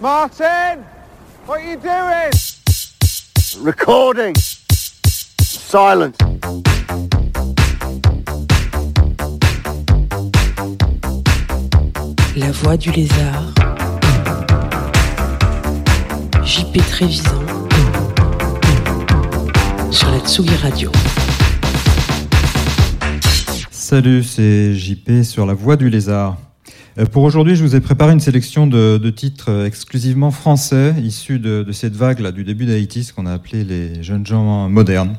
Martin! What are you doing? Recording. Silence. La voix du lézard. JP Trévisan. Sur la Tsugi Radio. Salut, c'est JP sur la voix du lézard. Euh, Pour aujourd'hui, je vous ai préparé une sélection de, titres euh, exclusivement français, issus de, cette vague là, du début d'Haïti, ce qu'on a appelé les jeunes gens modernes.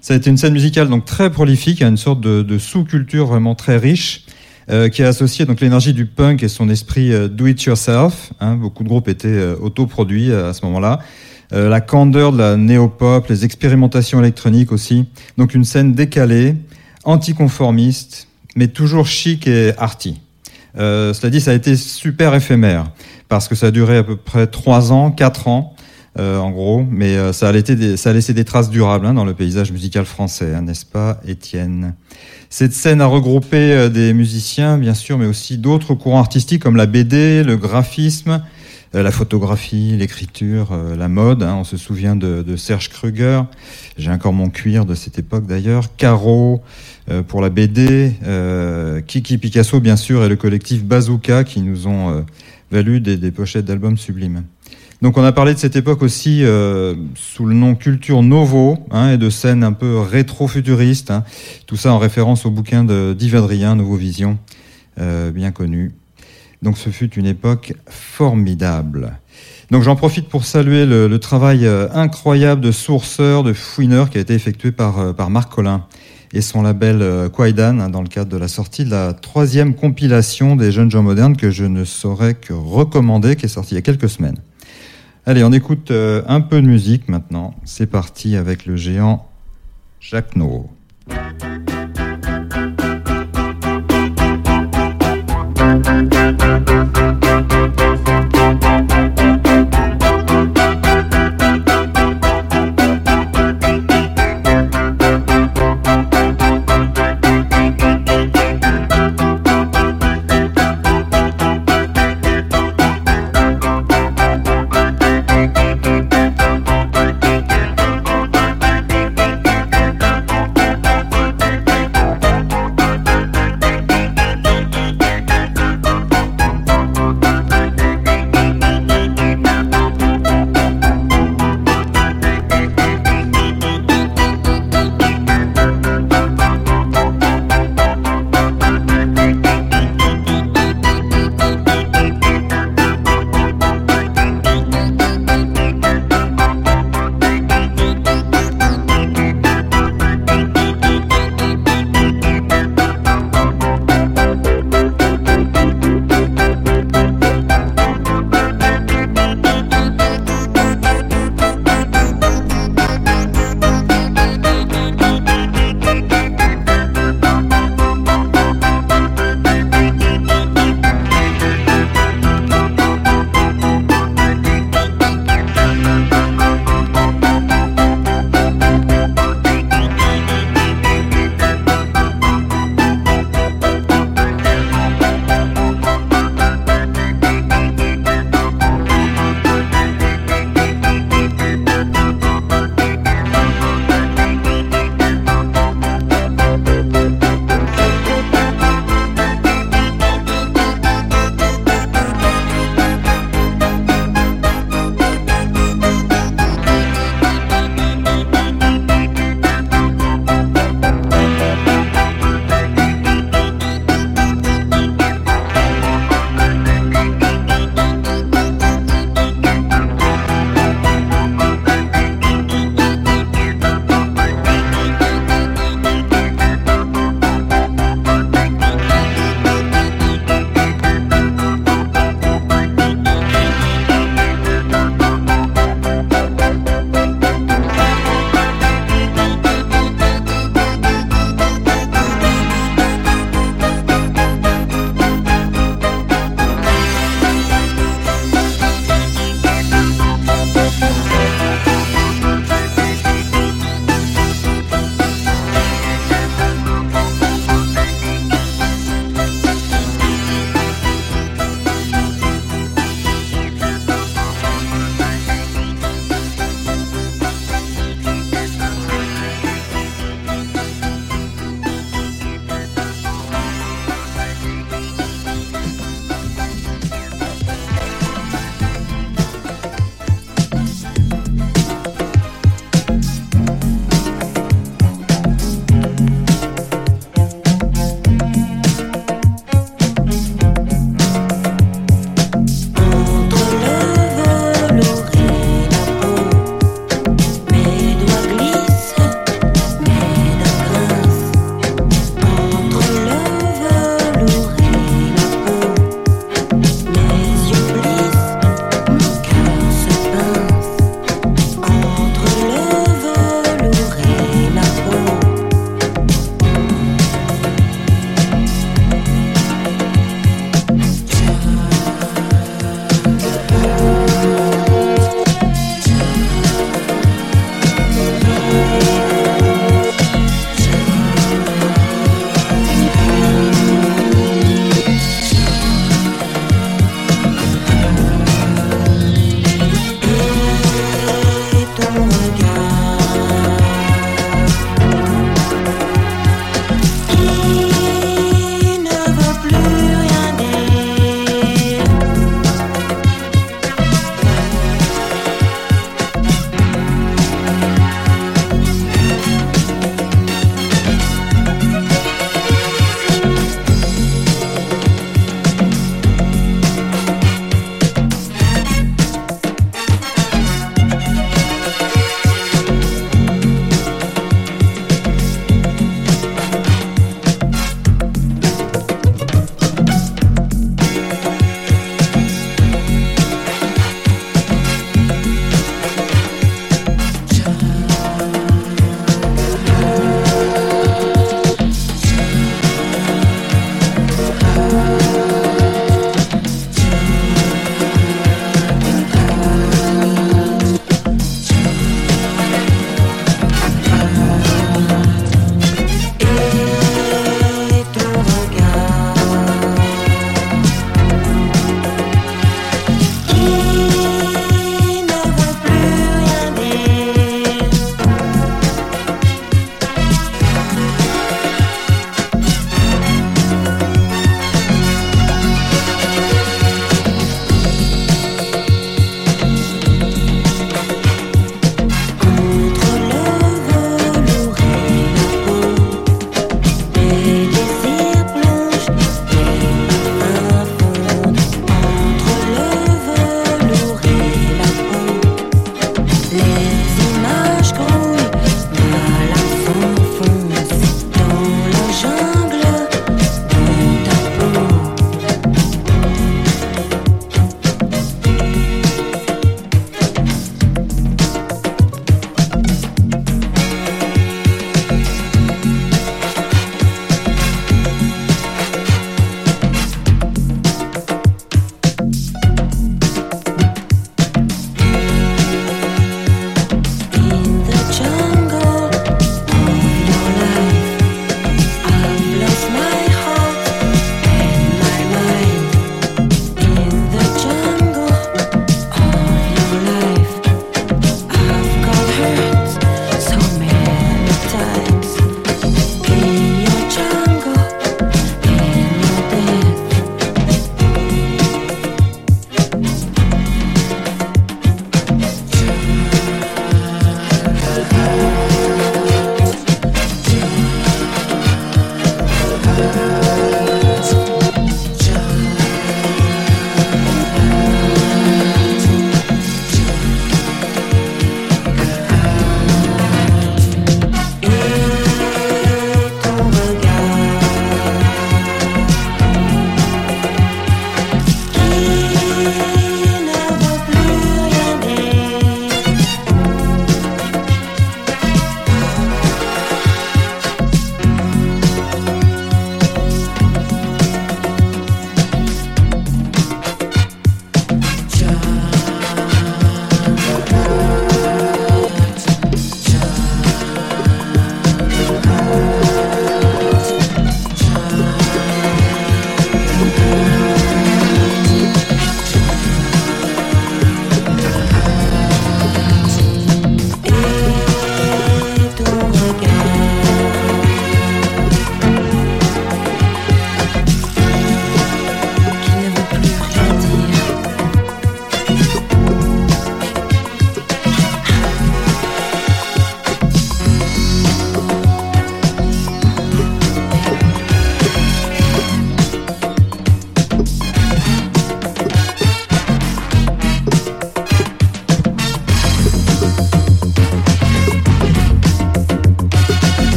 Ça a été une scène musicale donc très prolifique, à une sorte de, sous-culture vraiment très riche, euh, qui a associé donc l'énergie du punk et son esprit do it yourself. Hein, beaucoup de groupes étaient euh, autoproduits à ce moment-là. La candeur de la néo-pop, les expérimentations électroniques aussi. Donc une scène décalée, anticonformiste, mais toujours chic et arty. Euh, cela dit, ça a été super éphémère parce que ça a duré à peu près trois ans, quatre ans, euh, en gros, mais euh, ça, a laissé des, traces durables hein, dans le paysage musical français, hein, n'est-ce pas, Étienne? Cette scène a regroupé euh, des musiciens, bien sûr, mais aussi d'autres courants artistiques comme la BD, le graphisme, euh, la photographie, l'écriture, la mode. hein. on se souvient de, de Serge Kruger. J'ai encore mon cuir de cette époque d'ailleurs. Caro pour la BD, euh, Kiki Picasso bien sûr et le collectif Bazooka qui nous ont euh, valu des, pochettes d'albums sublimes. Donc on a parlé de cette époque aussi euh, sous le nom Culture Novo hein, et de scènes un peu rétro-futuristes. hein. Tout ça en référence au bouquin d'Yves Adrien, Nouveau Vision, euh, bien connu. Donc ce fut une époque formidable. Donc j'en profite pour saluer le, travail euh, incroyable de sourceur, de fouineur qui a été effectué par, euh, par Marc Collin et son label euh, Kwaidan hein, dans le cadre de la sortie de la troisième compilation des jeunes gens modernes que je ne saurais que recommander, qui est sortie il y a quelques semaines. Allez, on écoute euh, un peu de musique maintenant. C'est parti avec le géant Jacques Noro.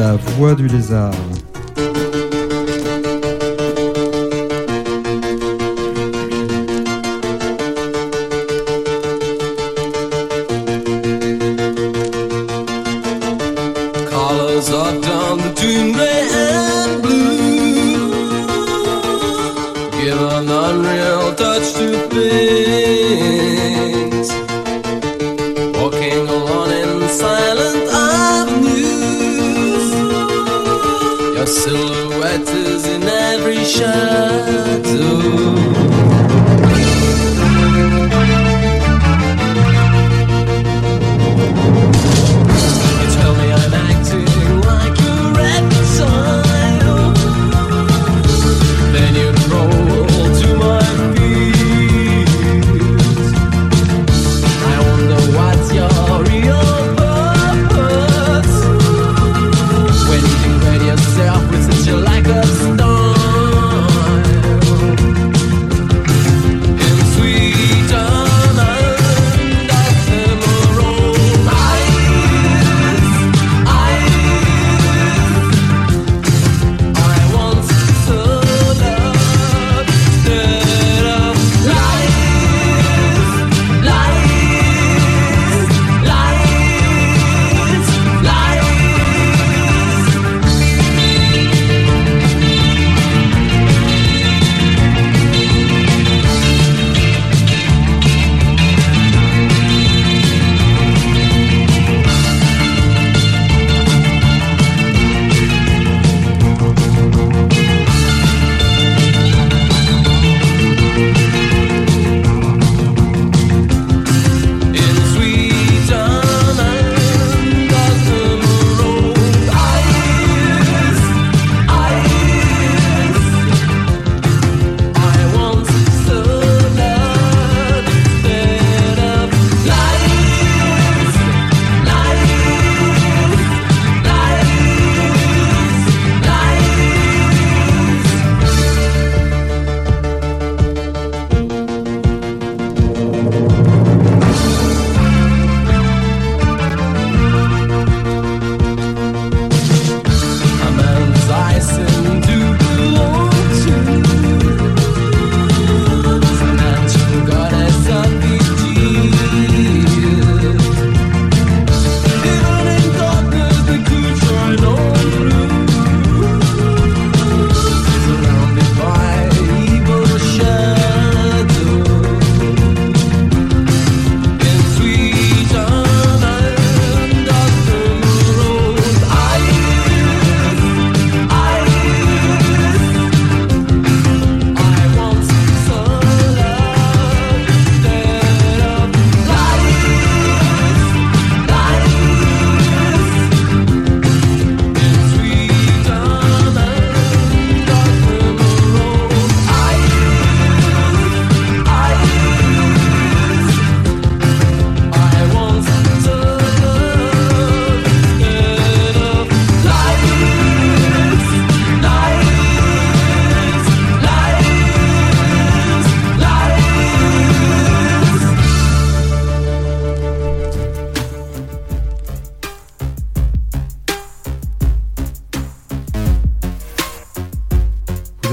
La Voix du Lézard.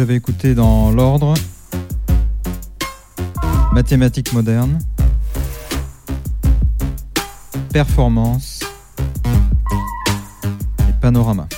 Vous avez écouté dans l'ordre. Mathématiques modernes, performance. Et panorama.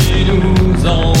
qui nous en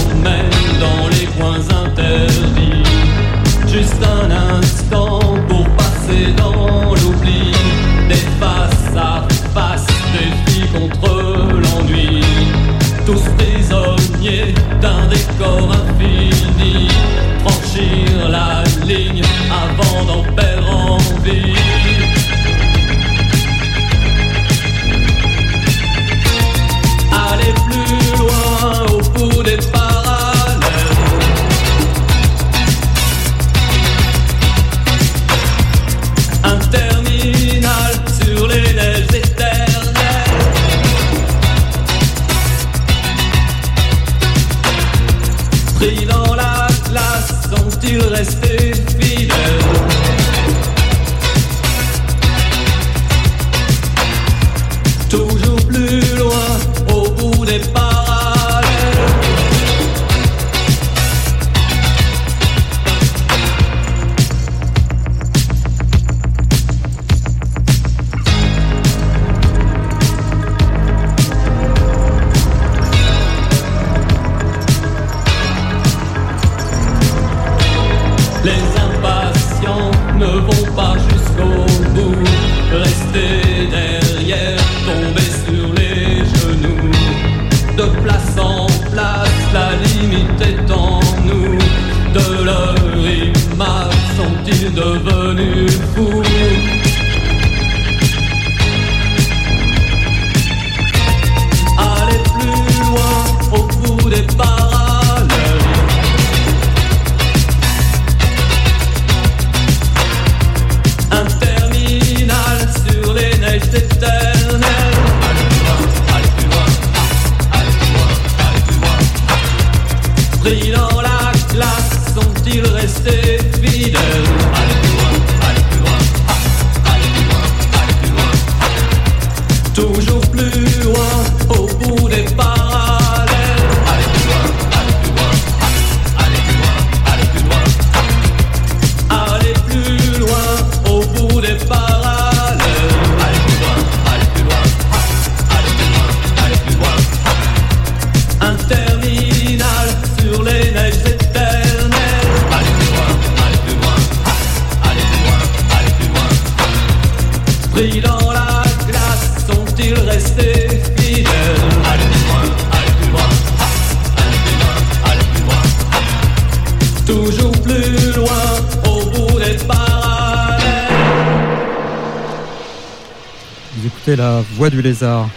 dans la classe sont-ils restés fidèles Allez plus loin, allez plus loin, allez plus loin, allez plus loin. Toujours plus la voix du lézard.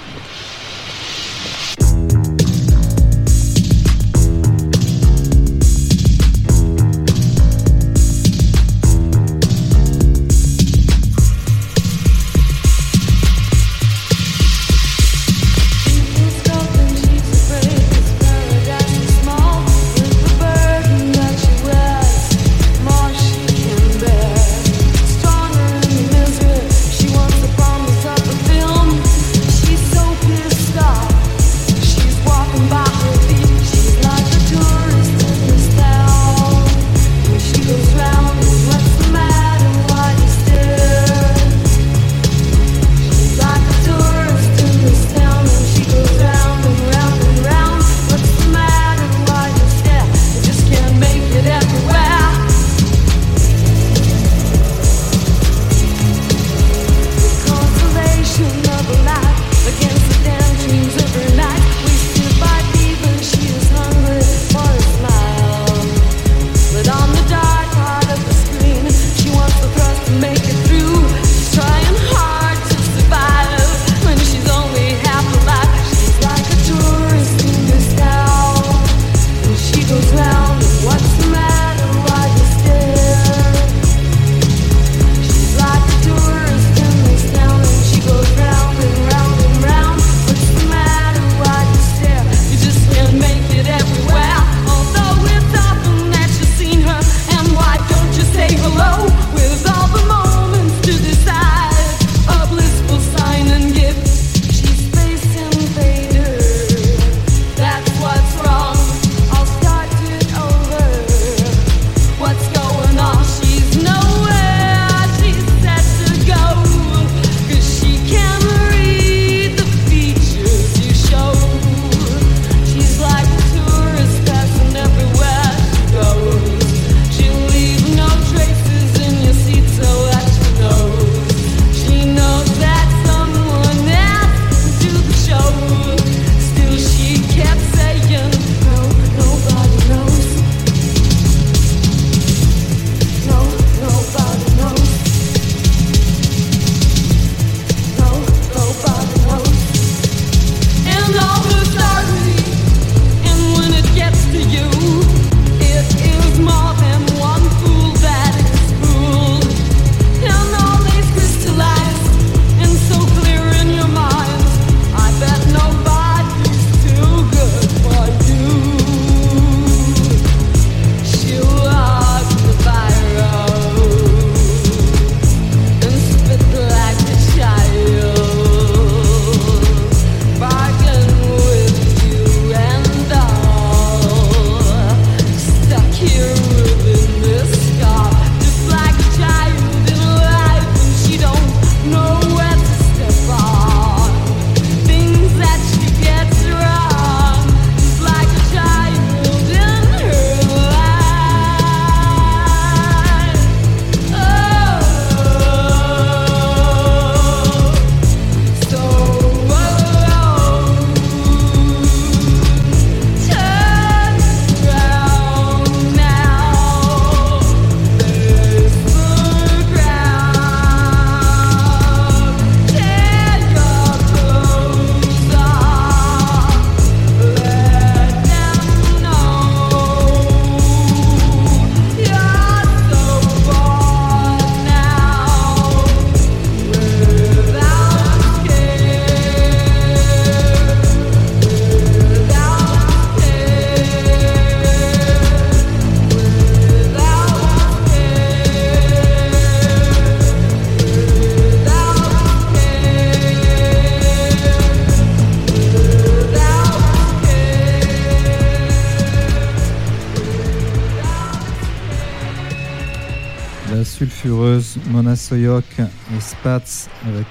Soyok et Spatz avec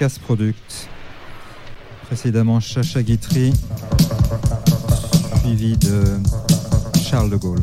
Casse Product. Précédemment Chacha Guitry, suivi de Charles de Gaulle.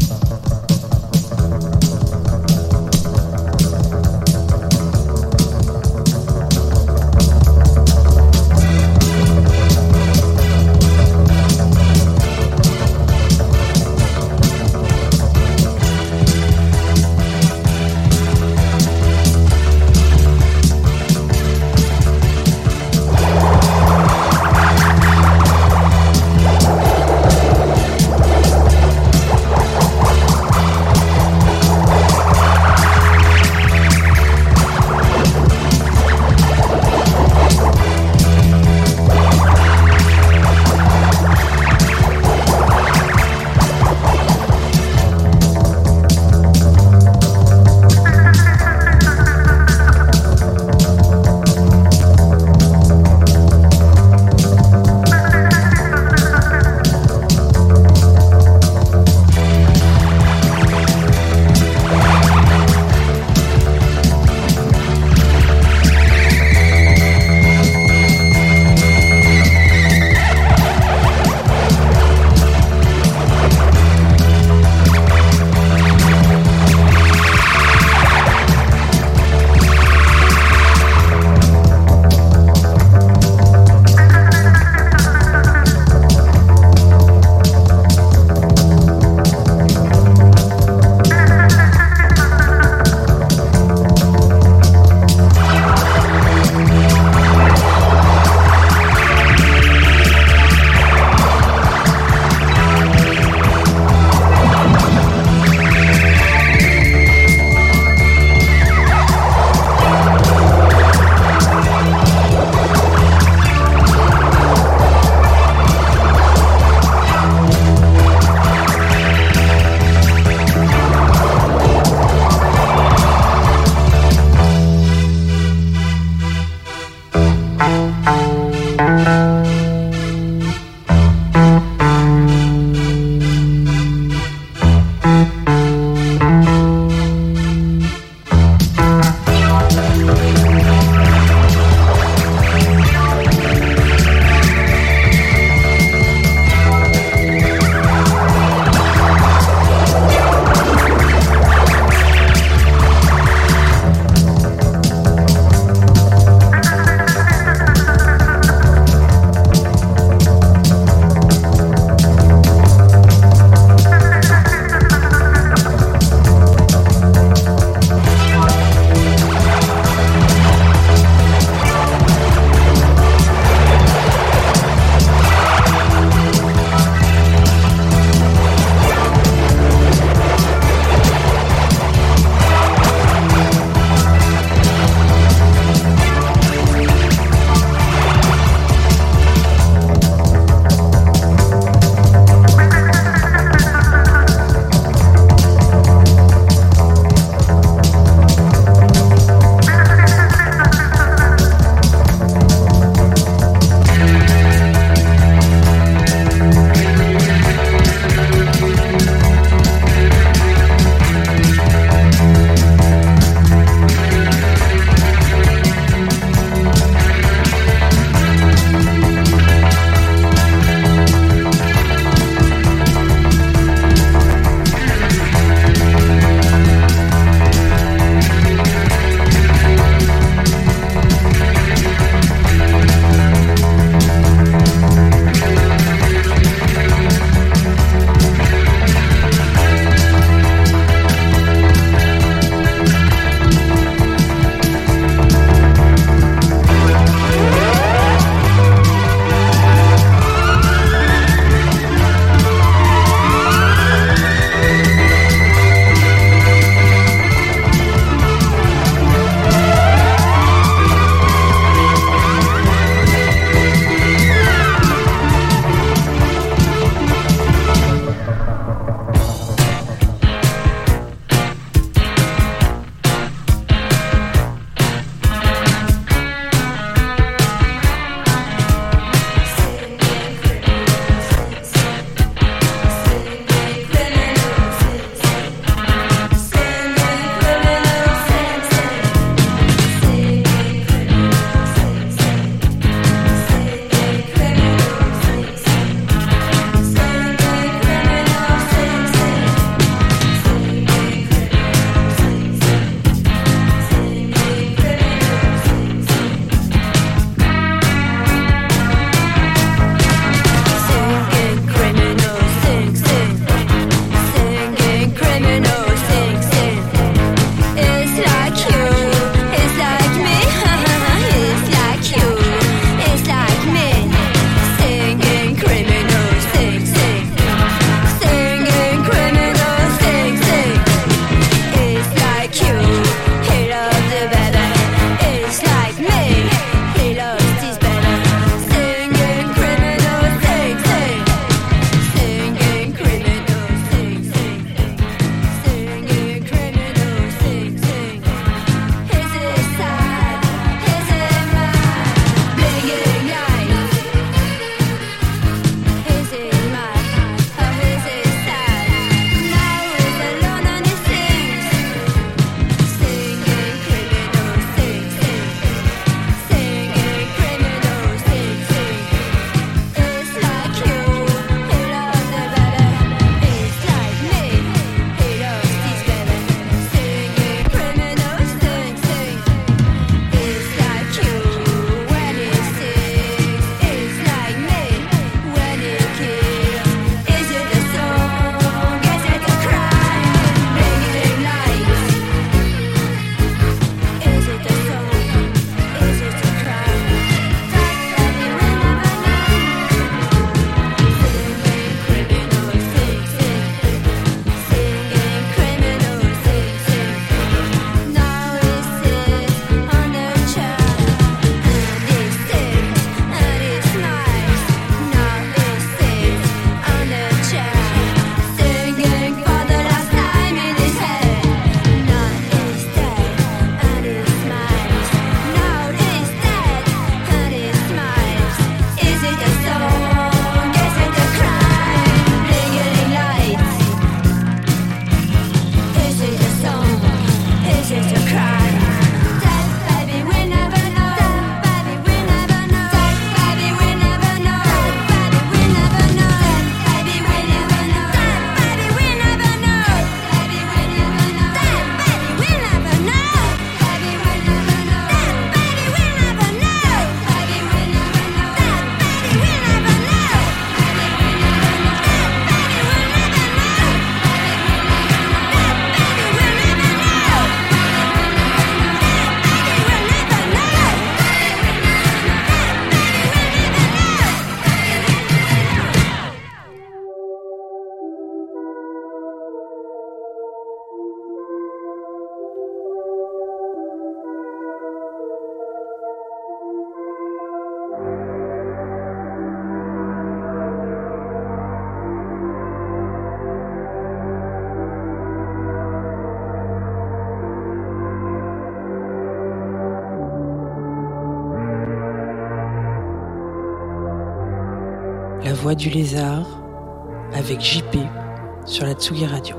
Du lézard avec JP sur la Tsugi Radio.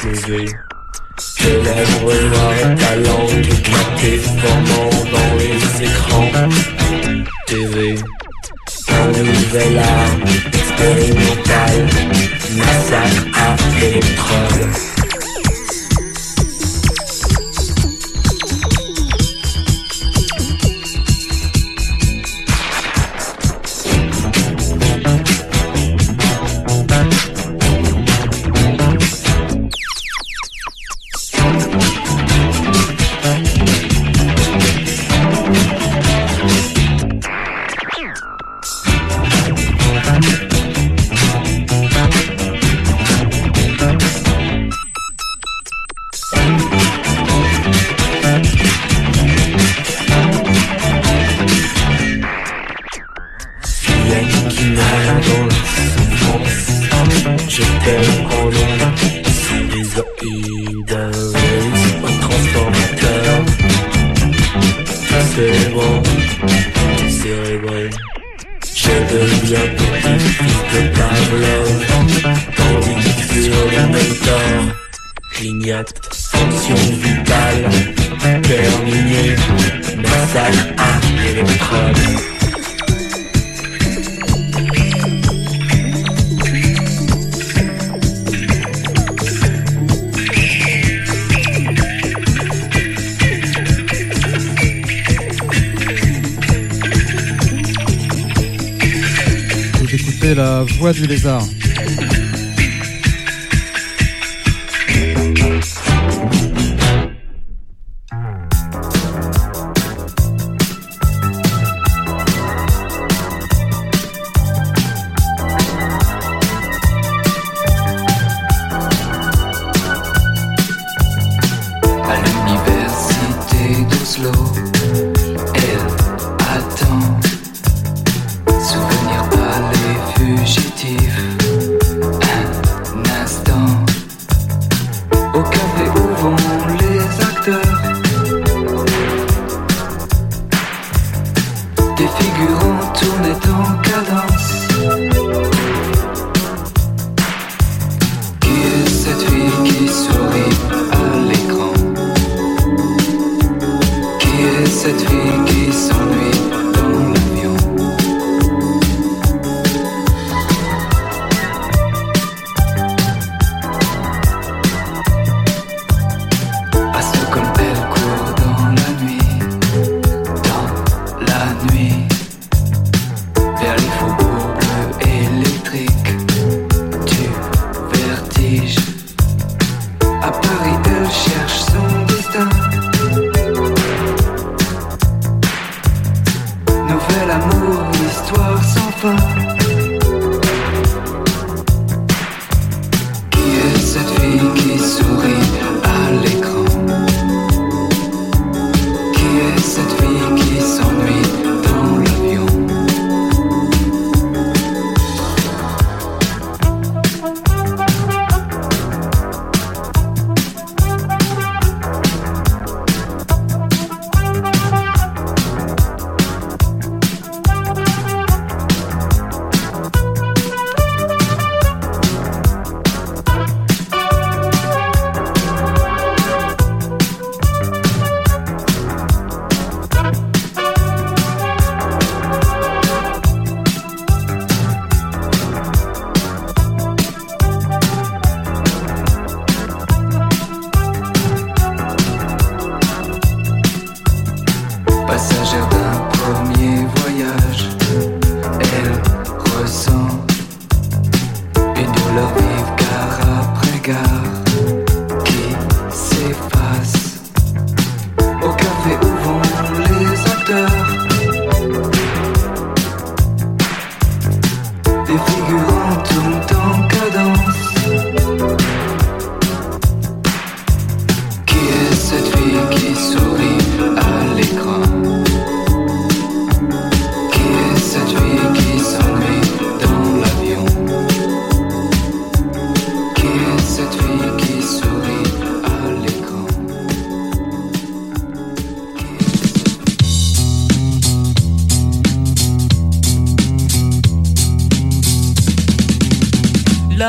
pleuver. Tes lèvres noires et ta langue éclatée formant dans les écrans TV. Un nouvel arme expérimental, massacre à électrode.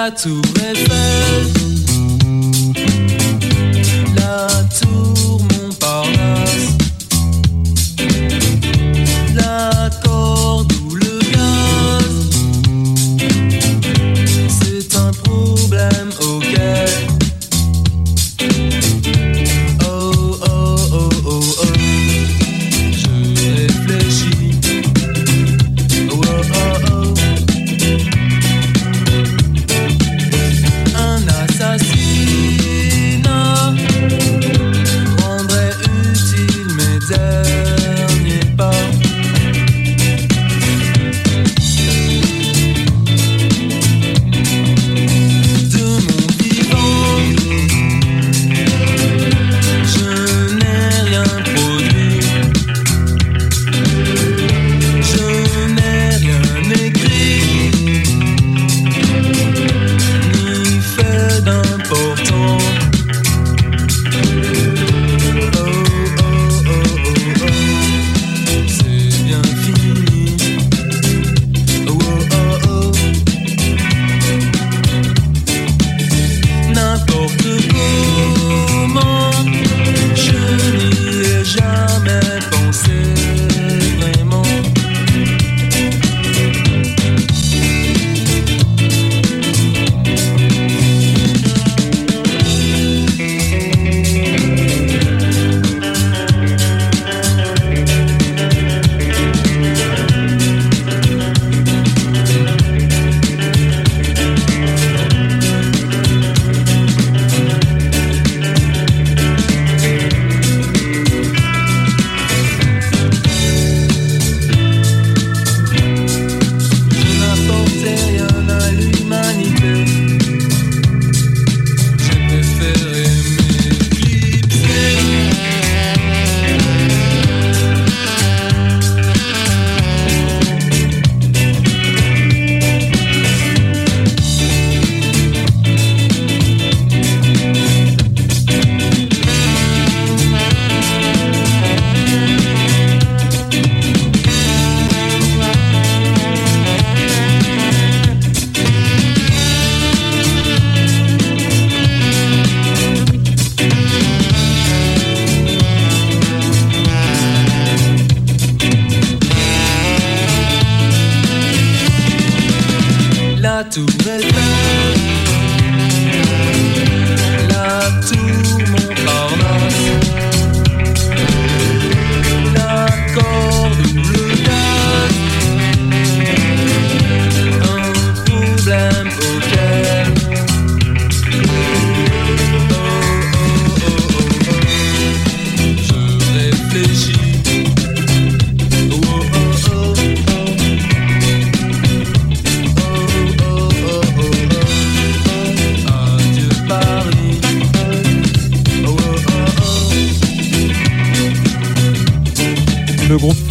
to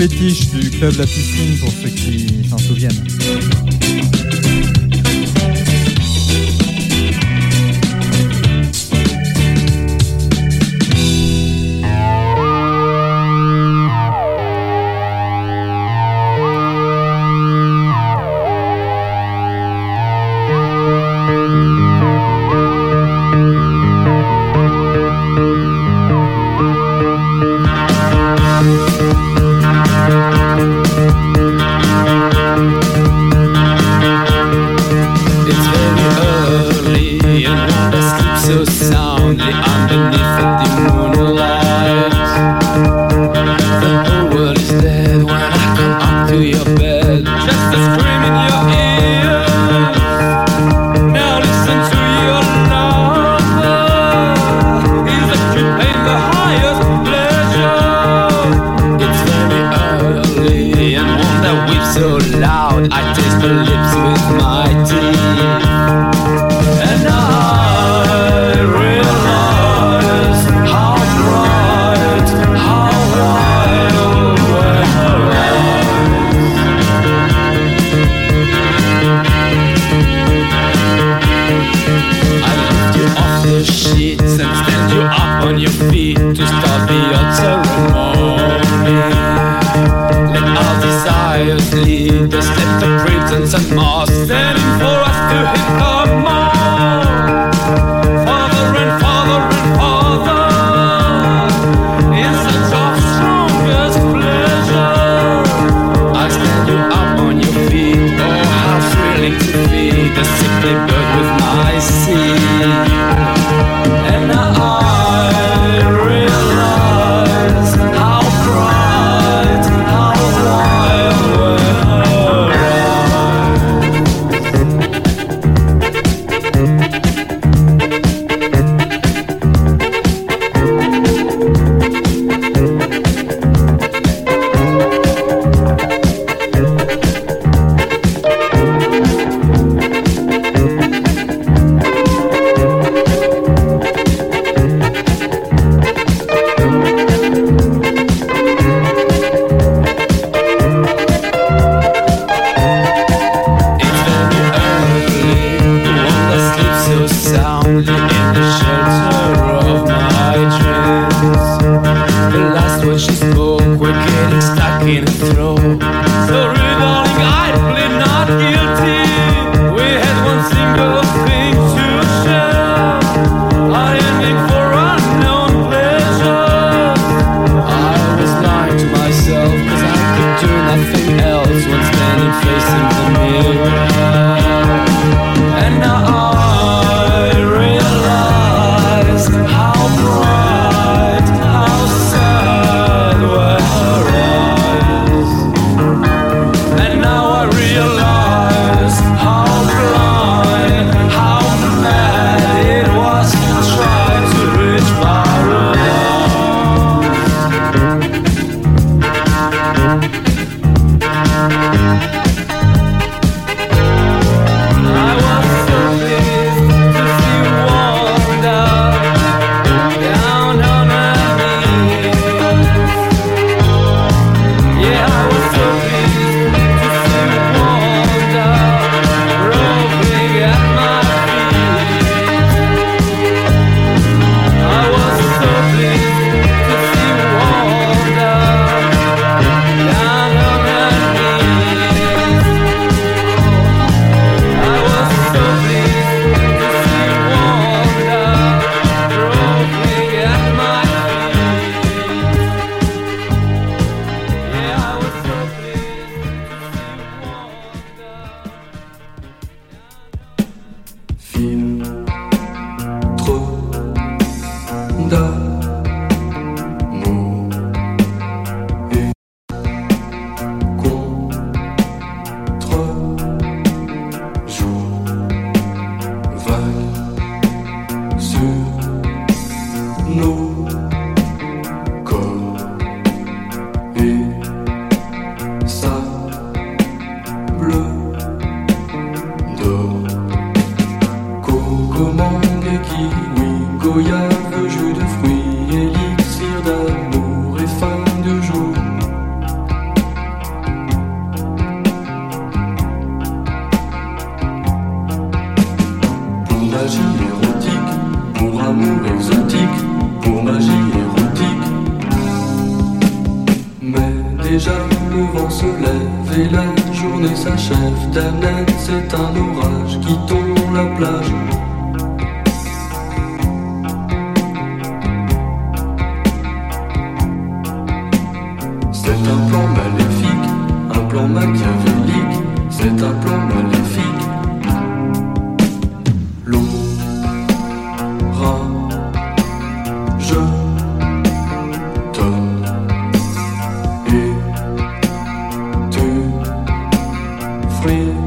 fétiche du club de La Piscine pour ceux qui s'en souviennent. free.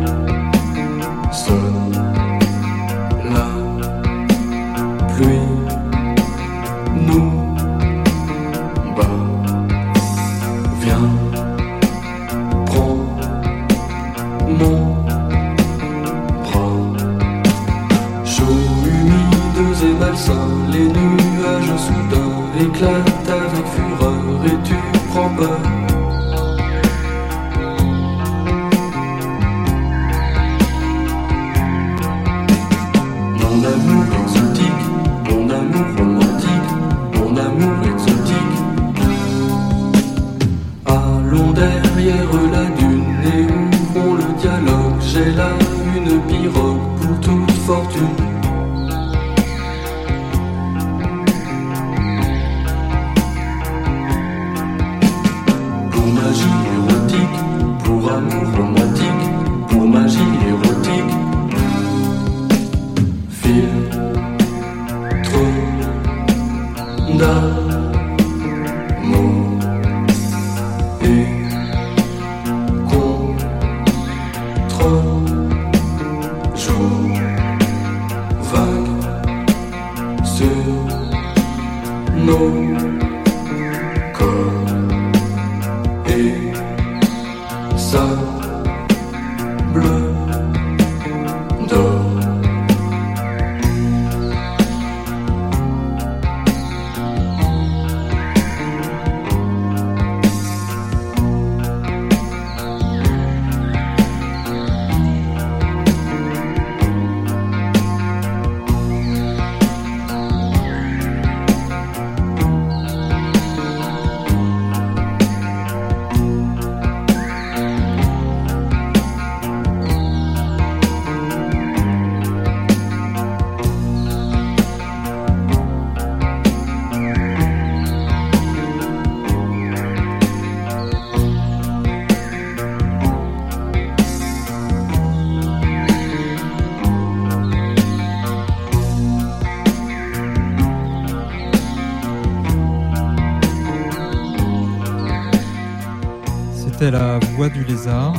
Du lézard,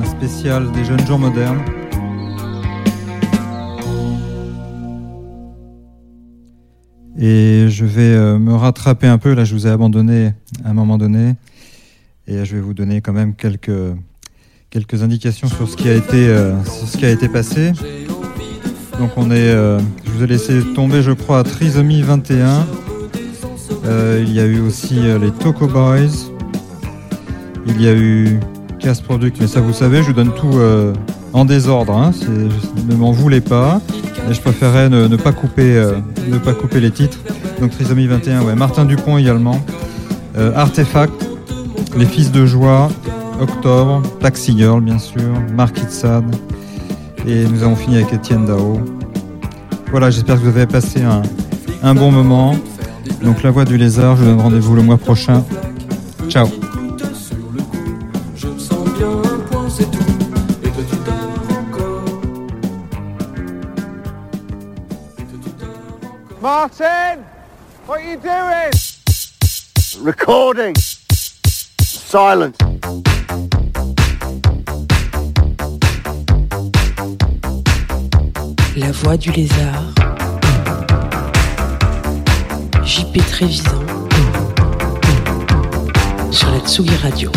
un spécial des jeunes gens modernes. Et je vais euh, me rattraper un peu, là je vous ai abandonné à un moment donné, et je vais vous donner quand même quelques, quelques indications sur ce qui a été, euh, sur ce qui a été passé. Donc on est, euh, je vous ai laissé tomber je crois à Trisomie 21, Euh, il y a eu aussi les Toco Boys, il y a eu Casse Product, mais ça vous savez, je vous donne tout euh, en désordre. hein, ne m'en voulez pas. Et je préférais ne, pas couper, euh, ne pas couper les titres. Donc Trisomie 21, ouais. Martin Dupont également. Euh, Artefact, Les Fils de Joie, Octobre, Taxi Girl bien sûr, Mark Itzad. Et nous avons fini avec Étienne Dao. Voilà, j'espère que vous avez passé un bon moment. Donc la voix du lézard, je vous donne rendez-vous le mois prochain. Ciao Recording. Silence. La voix du lézard. JP Trévisan. Sur la Tsugi Radio.